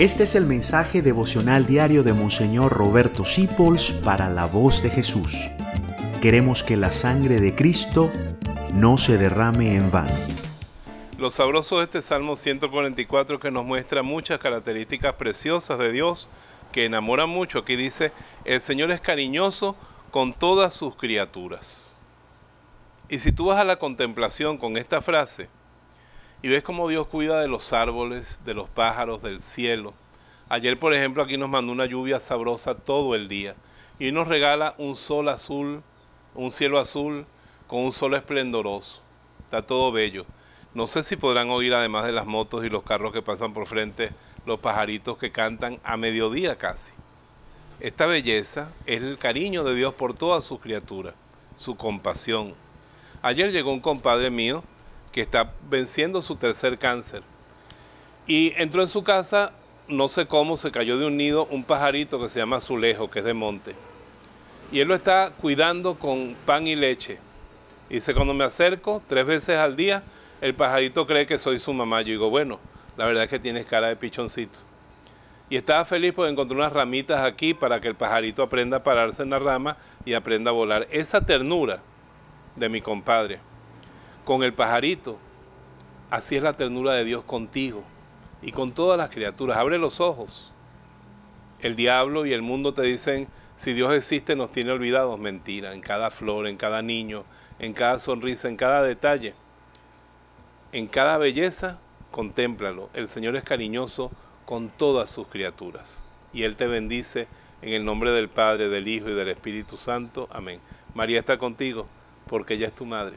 Este es el mensaje devocional diario de Monseñor Roberto Sipols para la voz de Jesús. Queremos que la sangre de Cristo no se derrame en vano. Lo sabroso de este Salmo 144 que nos muestra muchas características preciosas de Dios que enamoran mucho. Aquí dice, el Señor es cariñoso con todas sus criaturas. Y si tú vas a la contemplación con esta frase, y ves cómo Dios cuida de los árboles, de los pájaros, del cielo. Ayer, por ejemplo, aquí nos mandó una lluvia sabrosa todo el día y nos regala un sol azul, un cielo azul con un sol esplendoroso. Está todo bello. No sé si podrán oír, además de las motos y los carros que pasan por frente, los pajaritos que cantan a mediodía casi. Esta belleza es el cariño de Dios por todas sus criaturas, su compasión. Ayer llegó un compadre mío que está venciendo su tercer cáncer. Y entró en su casa, no sé cómo, se cayó de un nido un pajarito que se llama Azulejo, que es de monte. Y él lo está cuidando con pan y leche. Y dice, cuando me acerco tres veces al día, el pajarito cree que soy su mamá. Yo digo, bueno, la verdad es que tienes cara de pichoncito. Y estaba feliz porque encontré unas ramitas aquí para que el pajarito aprenda a pararse en la rama y aprenda a volar. Esa ternura de mi compadre con el pajarito. Así es la ternura de Dios contigo y con todas las criaturas. Abre los ojos. El diablo y el mundo te dicen, si Dios existe nos tiene olvidados. Mentira, en cada flor, en cada niño, en cada sonrisa, en cada detalle, en cada belleza, contémplalo. El Señor es cariñoso con todas sus criaturas. Y Él te bendice en el nombre del Padre, del Hijo y del Espíritu Santo. Amén. María está contigo porque ella es tu madre.